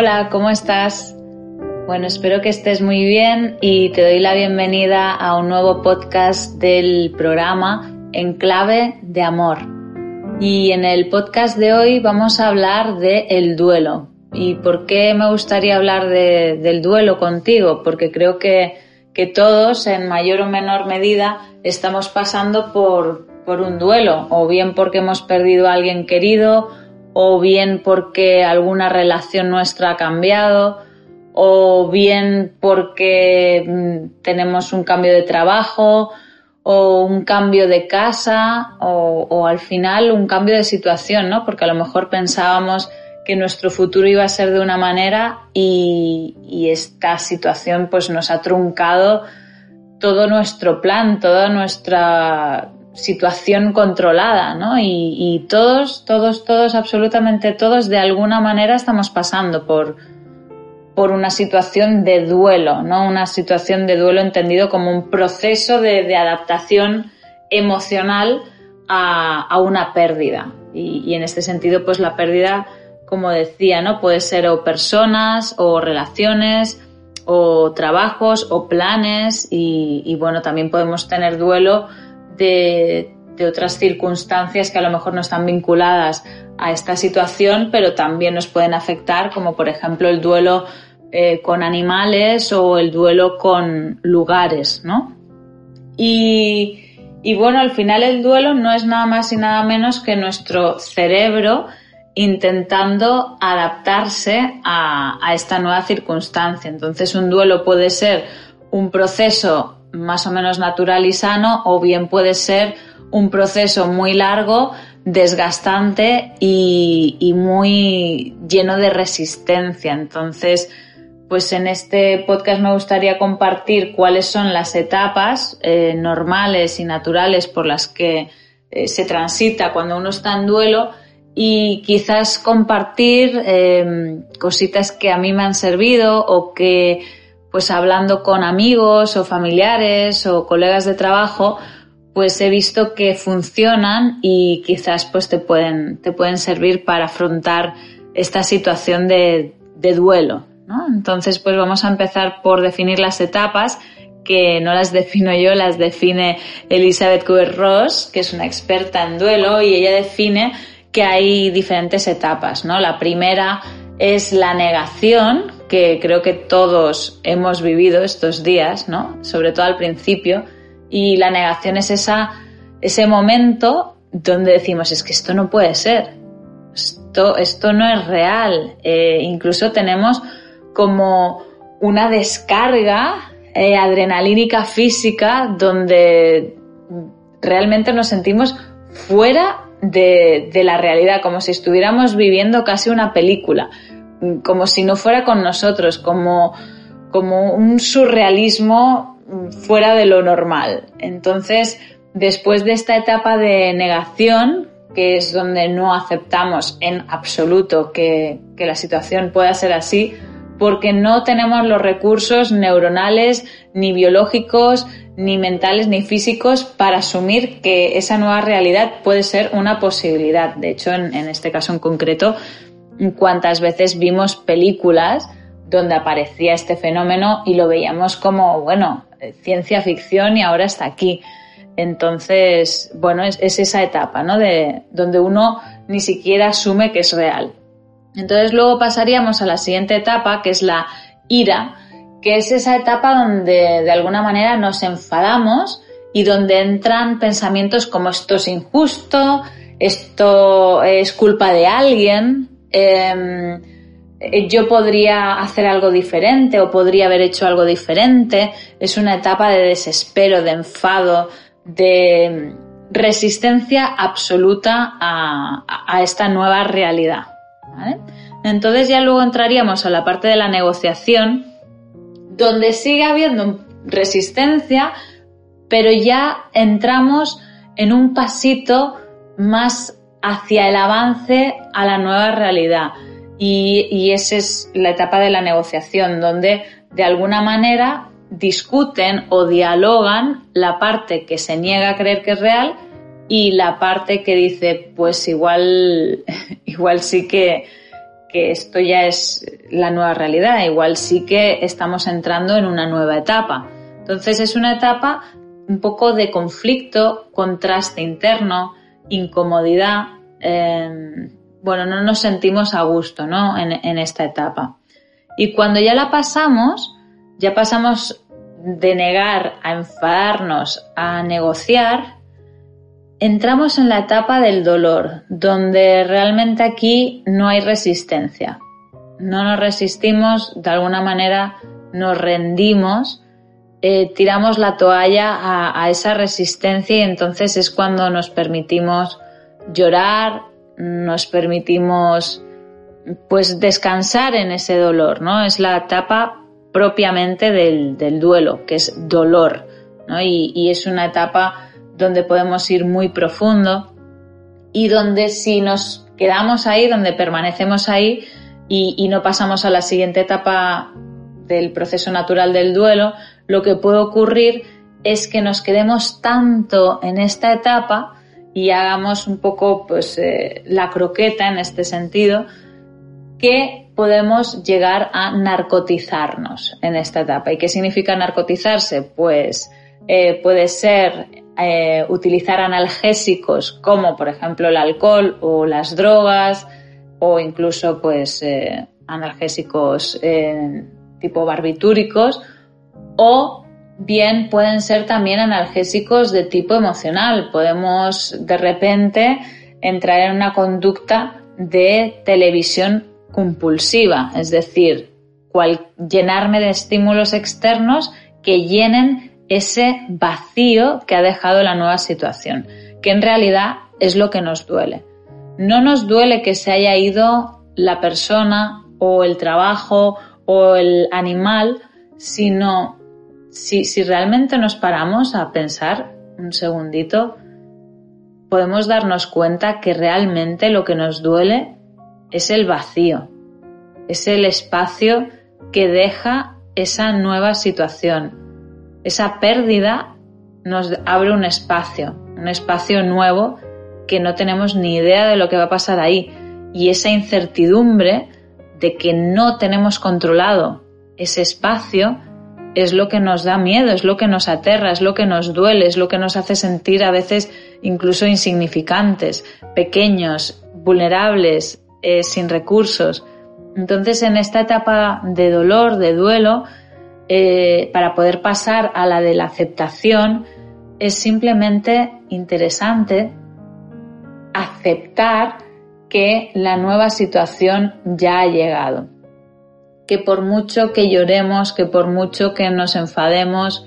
Hola, ¿cómo estás? Bueno, espero que estés muy bien y te doy la bienvenida a un nuevo podcast del programa En clave de amor. Y en el podcast de hoy vamos a hablar de el duelo. ¿Y por qué me gustaría hablar de, del duelo contigo? Porque creo que, que, todos, en mayor o menor medida, estamos pasando por, por un duelo, o bien porque hemos perdido a alguien querido, o bien porque alguna relación nuestra ha cambiado, o bien porque mm, tenemos un cambio de trabajo, o un cambio de casa, o, al final un cambio de situación, ¿no? Porque a lo mejor pensábamos que nuestro futuro iba a ser de una manera y, y esta situación pues nos ha truncado todo nuestro plan, toda nuestra situación controlada, ¿no? Y, todos, todos, todos, absolutamente todos, de alguna manera estamos pasando por, por una situación de duelo, ¿no? Una situación de duelo entendido como un proceso de, adaptación emocional a, una pérdida. Y, en este sentido, pues la pérdida, como decía, ¿no? Puede ser o personas, o relaciones, o trabajos, o planes, y bueno, también podemos tener duelo de, otras circunstancias que a lo mejor no están vinculadas a esta situación, pero también nos pueden afectar, como por ejemplo el duelo eh, con animales o el duelo con lugares, ¿no? Y, bueno, al final el duelo no es nada más y nada menos que nuestro cerebro intentando adaptarse a, a esta nueva circunstancia. Entonces un duelo puede ser un proceso más o menos natural y sano o bien puede ser un proceso muy largo, desgastante y, muy lleno de resistencia. Entonces, pues en este podcast me gustaría compartir cuáles son las etapas eh, normales y naturales por las que eh, se transita cuando uno está en duelo y quizás compartir eh, cositas que a mí me han servido o que pues hablando con amigos o familiares o colegas de trabajo, pues he visto que funcionan y quizás pues te pueden, te pueden servir para afrontar esta situación de, de duelo. ¿no? Entonces pues vamos a empezar por definir las etapas que no las defino yo, las define Elizabeth Kubler-Ross, que es una experta en duelo y ella define que hay diferentes etapas, ¿no? La primera es la negación, que creo que todos hemos vivido estos días, ¿no? Sobre todo al principio. Y la negación es esa, ese momento donde decimos, es que esto no puede ser, esto, esto no es real. Eh, incluso tenemos como una descarga eh, adrenalínica física donde realmente nos sentimos fuera de, de, la realidad, como si estuviéramos viviendo casi una película como si no fuera con nosotros, como, como un surrealismo fuera de lo normal. Entonces, después de esta etapa de negación, que es donde no aceptamos en absoluto que, que la situación pueda ser así, porque no tenemos los recursos neuronales, ni biológicos, ni mentales, ni físicos para asumir que esa nueva realidad puede ser una posibilidad. De hecho, en, en este caso en concreto, cuántas veces vimos películas donde aparecía este fenómeno y lo veíamos como, bueno, ciencia ficción y ahora está aquí. Entonces, bueno, es, esa etapa, ¿no? De donde uno ni siquiera asume que es real. Entonces luego pasaríamos a la siguiente etapa, que es la ira, que es esa etapa donde de alguna manera nos enfadamos y donde entran pensamientos como esto es injusto, esto es culpa de alguien, eh, yo podría hacer algo diferente o podría haber hecho algo diferente. Es una etapa de desespero, de enfado, de resistencia absoluta a, esta nueva realidad. Entonces ya luego entraríamos a la parte de la negociación, donde sigue habiendo resistencia, pero ya entramos en un pasito más hacia el avance a la nueva realidad. Y, y esa es la etapa de la negociación, donde de alguna manera discuten o dialogan la parte que se niega a creer que es real y la parte que dice, pues igual, igual sí que, que esto ya es la nueva realidad, igual sí que estamos entrando en una nueva etapa. Entonces es una etapa un poco de conflicto, contraste interno, incomodidad. Em, bueno, no nos sentimos a gusto ¿no? en, esta etapa. Y cuando ya la pasamos, ya pasamos de negar a enfadarnos a negociar, entramos en la etapa del dolor, donde realmente aquí no hay resistencia. No nos resistimos, de alguna manera nos rendimos, eh, tiramos la toalla a, esa resistencia y entonces es cuando nos permitimos llorar, nos permitimos pues descansar en ese dolor, ¿no? Es la etapa propiamente del, del duelo, que es dolor, ¿no? Y, y es una etapa donde podemos ir muy profundo y donde si nos quedamos ahí, donde permanecemos ahí y, y, no pasamos a la siguiente etapa del proceso natural del duelo, lo que puede ocurrir es que nos quedemos tanto en esta etapa y hagamos un poco pues eh, la croqueta en este sentido que podemos llegar a narcotizarnos en esta etapa. ¿Y qué significa narcotizarse? Pues eh, puede ser eh, utilizar analgésicos como por ejemplo el alcohol o las drogas o incluso pues analgésicos tipo barbitúricos o bien pueden ser también analgésicos de tipo emocional. Podemos de repente entrar en una conducta de televisión compulsiva, es decir, cual, llenarme de estímulos externos que llenen ese vacío que ha dejado la nueva situación, que en realidad es lo que nos duele. No nos duele que se haya ido la persona o el trabajo o el animal, sino si, realmente nos paramos a pensar un segundito, podemos darnos cuenta que realmente lo que nos duele es el vacío, es el espacio que deja esa nueva situación, esa pérdida nos abre un espacio, un espacio nuevo que no tenemos ni idea de lo que va a pasar ahí. Y esa incertidumbre de que no tenemos controlado ese espacio es lo que nos da miedo, es lo que nos aterra, es lo que nos duele, es lo que nos hace sentir a veces incluso insignificantes, pequeños, vulnerables, eh, sin recursos. Entonces en esta etapa de dolor, de duelo, eh, para poder pasar a la de la aceptación, es simplemente interesante aceptar que la nueva situación ya ha llegado. Que por mucho que lloremos, que por mucho que nos enfademos,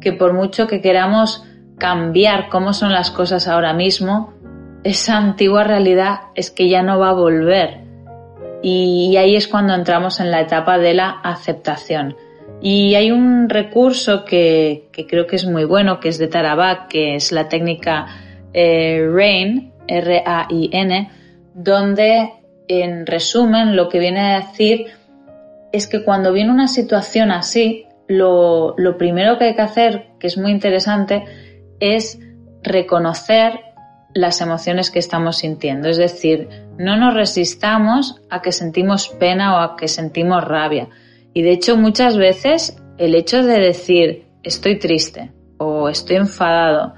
que por mucho que queramos cambiar cómo son las cosas ahora mismo, esa antigua realidad es que ya no va a volver. Y ahí es cuando entramos en la etapa de la aceptación. Y hay un recurso que, creo que es muy bueno, que es de Tarabat, que es la técnica eh, RAIN, R-A-I-N, donde en resumen lo que viene a decir es que cuando viene una situación así, lo, primero que hay que hacer, que es muy interesante, es reconocer las emociones que estamos sintiendo. Es decir, no nos resistamos a que sentimos pena o a que sentimos rabia y de hecho muchas veces el hecho de decir estoy triste o estoy enfadado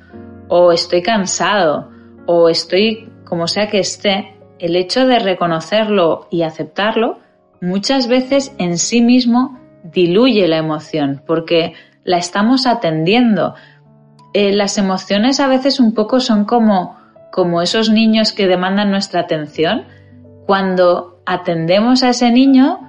o estoy cansado o estoy como sea que esté, el hecho de reconocerlo y aceptarlo muchas veces en sí mismo diluye la emoción porque la estamos atendiendo. Eh, las emociones a veces un poco son como, como esos niños que demandan nuestra atención. Cuando atendemos a ese niño,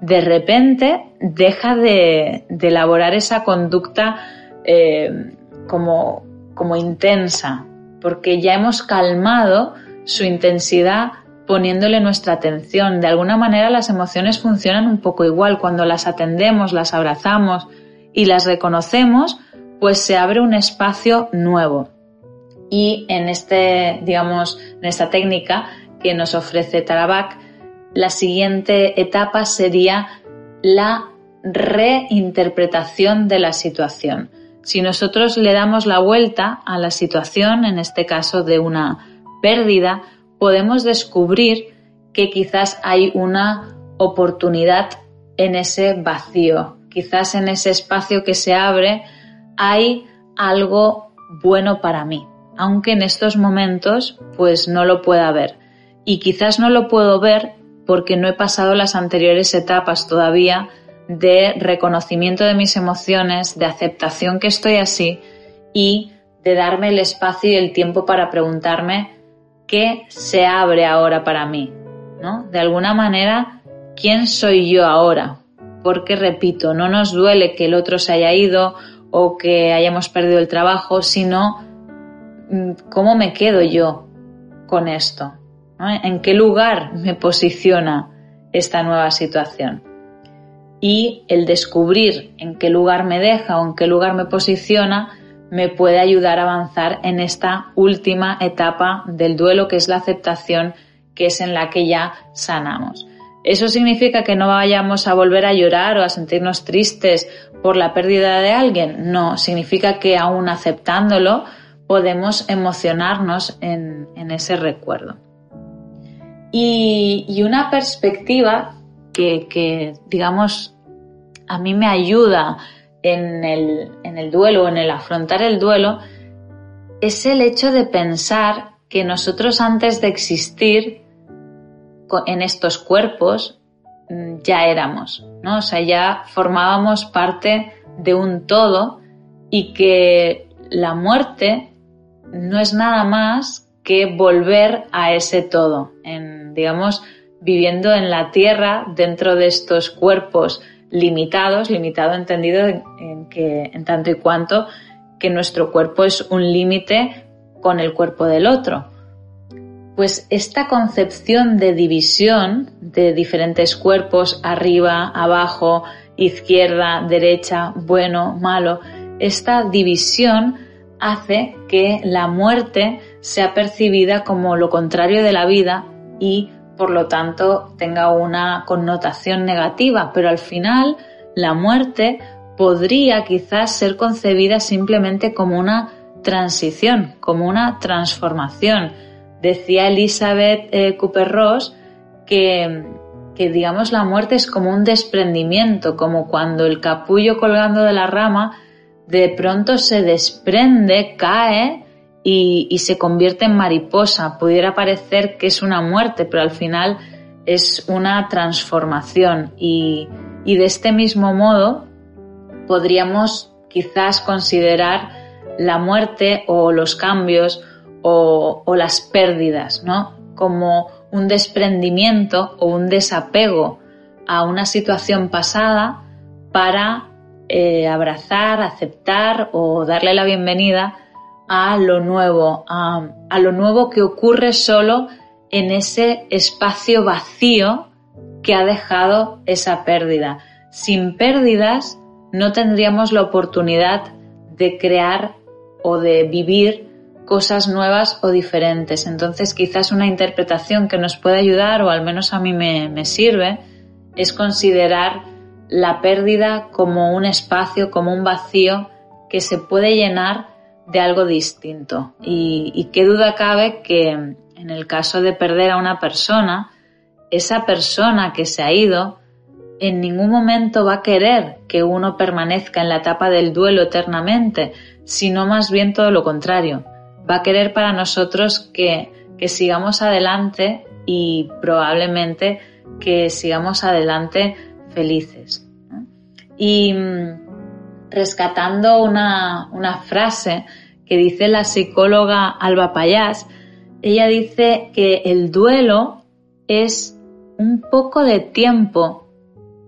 de repente deja de, elaborar esa conducta eh, como, como intensa, porque ya hemos calmado su intensidad poniéndole nuestra atención. De alguna manera las emociones funcionan un poco igual. Cuando las atendemos, las abrazamos y las reconocemos, pues se abre un espacio nuevo. Y en este, digamos, en esta técnica que nos ofrece Tarabak, la siguiente etapa sería la reinterpretación de la situación. Si nosotros le damos la vuelta a la situación, en este caso de una pérdida, podemos descubrir que quizás hay una oportunidad en ese vacío, quizás en ese espacio que se abre hay algo bueno para mí, aunque en estos momentos pues no lo pueda ver. Y quizás no lo puedo ver porque no he pasado las anteriores etapas todavía de reconocimiento de mis emociones, de aceptación que estoy así y de darme el espacio y el tiempo para preguntarme qué se abre ahora para mí, ¿no? De alguna manera, ¿quién soy yo ahora? Porque repito, no nos duele que el otro se haya ido o que hayamos perdido el trabajo, sino mm, cómo me quedo yo con esto, en qué lugar me posiciona esta nueva situación y el descubrir en qué lugar me deja o en qué lugar me posiciona me puede ayudar a avanzar en esta última etapa del duelo que es la aceptación, que es en la que ya sanamos. ¿Eso significa que no vayamos a volver a llorar o a sentirnos tristes por la pérdida de alguien? No, significa que aún aceptándolo podemos emocionarnos en, ese recuerdo. Y, y, una perspectiva que, que, digamos, a mí me ayuda en el, en el duelo, en el afrontar el duelo, es el hecho de pensar que nosotros antes de existir en estos cuerpos mm, ya éramos, ¿no? O sea, ya formábamos parte de un todo y que la muerte no es nada más que volver a ese todo, en, digamos, viviendo en la tierra dentro de estos cuerpos limitados, limitado entendido en, que en tanto y cuanto que nuestro cuerpo es un límite con el cuerpo del otro. Pues esta concepción de división de diferentes cuerpos, arriba, abajo, izquierda, derecha, bueno, malo, esta división hace que la muerte sea percibida como lo contrario de la vida y por lo tanto tenga una connotación negativa, pero al final la muerte podría quizás ser concebida simplemente como una transición, como una transformación. Decía Elizabeth eh, Cooper Ross que, que, digamos, la muerte es como un desprendimiento, como cuando el capullo colgando de la rama de pronto se desprende, cae y, se convierte en mariposa. Pudiera parecer que es una muerte, pero al final es una transformación y, de este mismo modo podríamos quizás considerar la muerte o los cambios o, las pérdidas, ¿no? Como un desprendimiento o un desapego a una situación pasada para eh, abrazar, aceptar o darle la bienvenida a lo nuevo, a, lo nuevo que ocurre solo en ese espacio vacío que ha dejado esa pérdida. Sin pérdidas no tendríamos la oportunidad de crear o de vivir cosas nuevas o diferentes. Entonces quizás una interpretación que nos puede ayudar, o al menos a mí me, me sirve, es considerar la pérdida como un espacio, como un vacío que se puede llenar de algo distinto. Y, qué duda cabe que en el caso de perder a una persona, esa persona que se ha ido en ningún momento va a querer que uno permanezca en la etapa del duelo eternamente, sino más bien todo lo contrario. Va a querer para nosotros que, que sigamos adelante y probablemente que sigamos adelante felices. Y rescatando una, frase que dice la psicóloga Alba Payás. Ella dice que el duelo es un poco de tiempo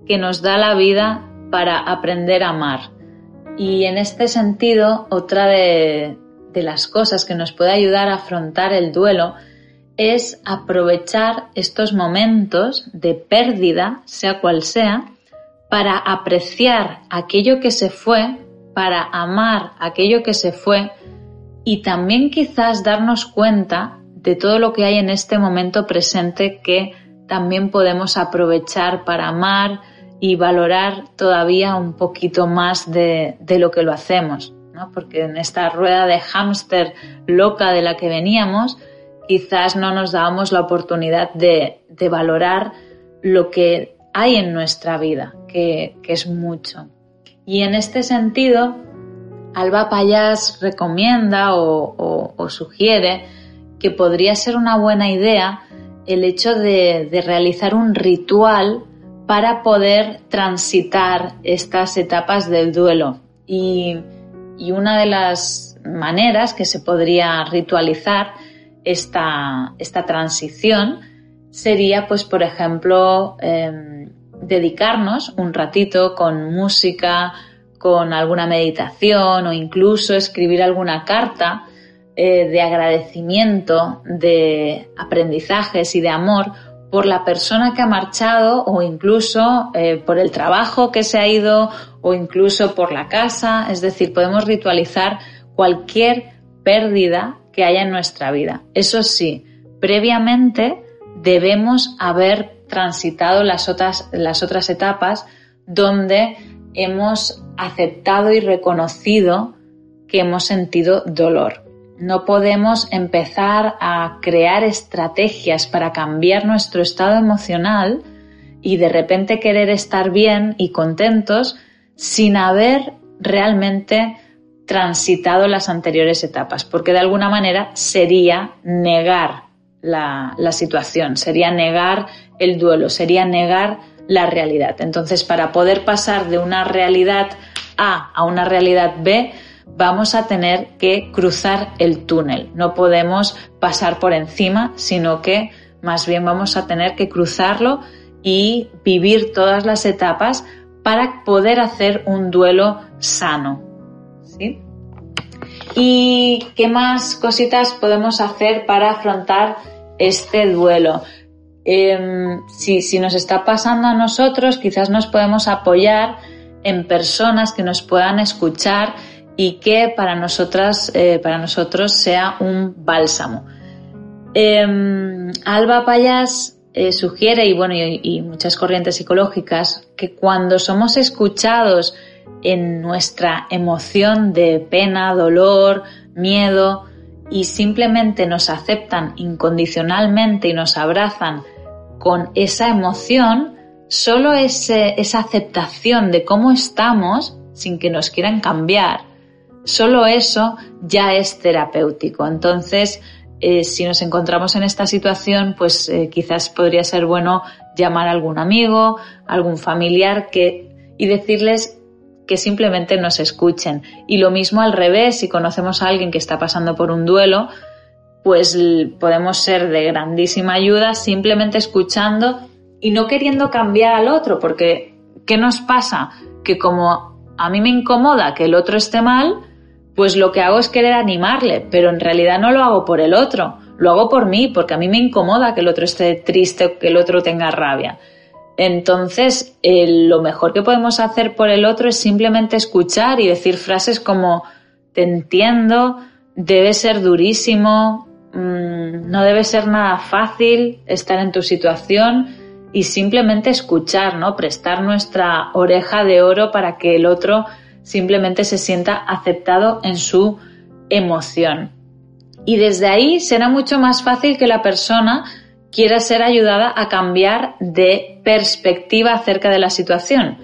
que nos da la vida para aprender a amar. Y en este sentido, otra de, de las cosas que nos puede ayudar a afrontar el duelo es aprovechar estos momentos de pérdida, sea cual sea, para apreciar aquello que se fue, para amar aquello que se fue y también quizás darnos cuenta de todo lo que hay en este momento presente que también podemos aprovechar para amar y valorar todavía un poquito más de, lo que lo hacemos, ¿no? porque en esta rueda de hámster loca de la que veníamos, quizás no nos dábamos la oportunidad de, valorar lo que hay en nuestra vida, que, es mucho. Y en este sentido, Alba Payas recomienda o, sugiere que podría ser una buena idea el hecho de, realizar un ritual para poder transitar estas etapas del duelo. Y, una de las maneras que se podría ritualizar esta, esta transición sería, pues, por ejemplo, em, dedicarnos un ratito con música, con alguna meditación o incluso escribir alguna carta eh, de agradecimiento, de aprendizajes y de amor por la persona que ha marchado o incluso eh, por el trabajo que se ha ido o incluso por la casa. Es decir, podemos ritualizar cualquier pérdida que haya en nuestra vida. Eso sí, previamente debemos haber transitado las otras, las otras etapas donde hemos aceptado y reconocido que hemos sentido dolor. No podemos empezar a crear estrategias para cambiar nuestro estado emocional y de repente querer estar bien y contentos sin haber realmente transitado las anteriores etapas, porque de alguna manera sería negar la, situación, sería negar el duelo, sería negar la realidad. Entonces, para poder pasar de una realidad A a una realidad B, vamos a tener que cruzar el túnel. No podemos pasar por encima, sino que más bien vamos a tener que cruzarlo y vivir todas las etapas para poder hacer un duelo sano. ¿Sí? ¿Y qué más cositas podemos hacer para afrontar este duelo? Em, si, si nos está pasando a nosotros, quizás nos podemos apoyar en personas que nos puedan escuchar y que para nosotras, eh, para nosotros sea un bálsamo. Em, Alba Payas eh, sugiere, y bueno, y, muchas corrientes psicológicas, que cuando somos escuchados en nuestra emoción de pena, dolor, miedo, y simplemente nos aceptan incondicionalmente y nos abrazan con esa emoción, solo esa aceptación de cómo estamos, sin que nos quieran cambiar, Solo eso ya es terapéutico. Entonces, eh, si nos encontramos en esta situación, pues eh, quizás podría ser bueno llamar a algún amigo, algún familiar que, y decirles que simplemente nos escuchen. Y lo mismo al revés, si conocemos a alguien que está pasando por un duelo, pues podemos ser de grandísima ayuda simplemente escuchando y no queriendo cambiar al otro, porque ¿qué nos pasa? Que como a mí me incomoda que el otro esté mal, pues lo que hago es querer animarle, pero en realidad no lo hago por el otro, lo hago por mí, porque a mí me incomoda que el otro esté triste o que el otro tenga rabia. Entonces, lo mejor que podemos hacer por el otro es simplemente escuchar y decir frases como te entiendo, debe ser durísimo, mm, no debe ser nada fácil estar en tu situación y simplemente escuchar, ¿no? Prestar nuestra oreja de oro para que el otro simplemente se sienta aceptado en su emoción. Y desde ahí será mucho más fácil que la persona quiera ser ayudada a cambiar de perspectiva acerca de la situación.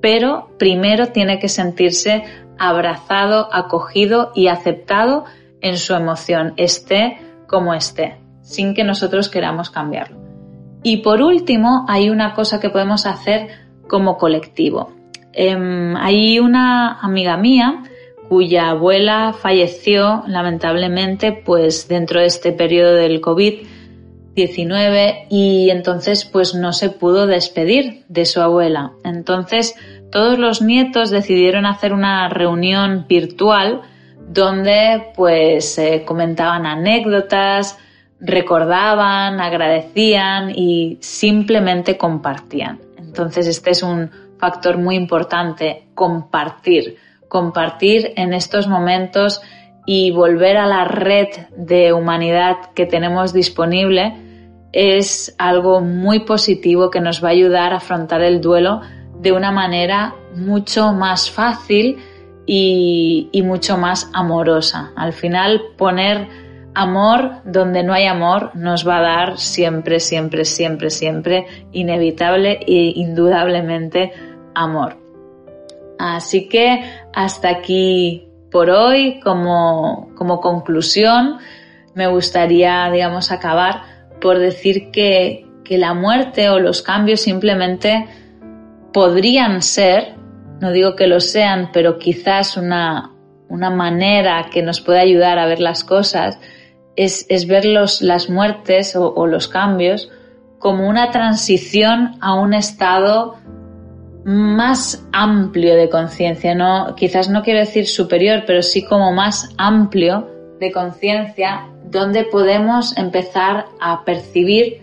Pero primero tiene que sentirse abrazado, acogido y aceptado en su emoción, esté como esté, sin que nosotros queramos cambiarlo. Y por último, hay una cosa que podemos hacer como colectivo. Em, hay una amiga mía cuya abuela falleció lamentablemente pues dentro de este periodo del COVID 19 y entonces pues no se pudo despedir de su abuela. Entonces todos los nietos decidieron hacer una reunión virtual donde pues comentaban anécdotas, recordaban, agradecían y simplemente compartían. Entonces este es un factor muy importante, compartir, compartir en estos momentos y volver a la red de humanidad que tenemos disponible es algo muy positivo que nos va a ayudar a afrontar el duelo de una manera mucho más fácil y, mucho más amorosa. Al final, poner amor donde no hay amor nos va a dar siempre, siempre, siempre, siempre inevitable e indudablemente amor. Así que hasta aquí por hoy, como, como conclusión, me gustaría, digamos, acabar por decir que, que la muerte o los cambios simplemente podrían ser, no digo que lo sean, pero quizás una, una manera que nos puede ayudar a ver las cosas es, es ver los, las muertes o, los cambios como una transición a un estado más amplio de conciencia, no, quizás no quiero decir superior, pero sí como más amplio de conciencia, donde podemos empezar a percibir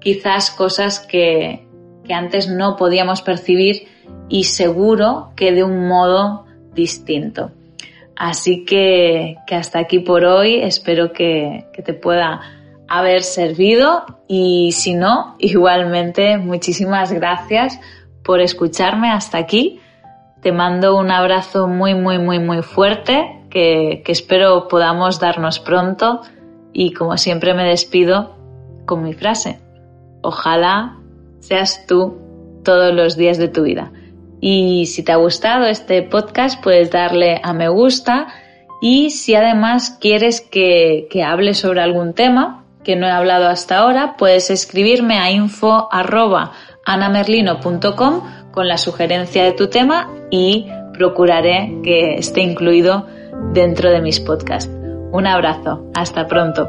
quizás cosas que, que antes no podíamos percibir y seguro que de un modo distinto. Así que, que hasta aquí por hoy, espero que, que te pueda haber servido y si no, igualmente muchísimas gracias por escucharme hasta aquí. Te mando un abrazo muy, muy, muy, muy fuerte que, que espero podamos darnos pronto y como siempre me despido con mi frase. Ojalá seas tú todos los días de tu vida. Y si te ha gustado este podcast, puedes darle a me gusta. Y si además quieres que, que hable sobre algún tema que no he hablado hasta ahora, puedes escribirme a info con la sugerencia de tu tema y procuraré que esté incluido dentro de mis podcasts. Un abrazo, hasta pronto.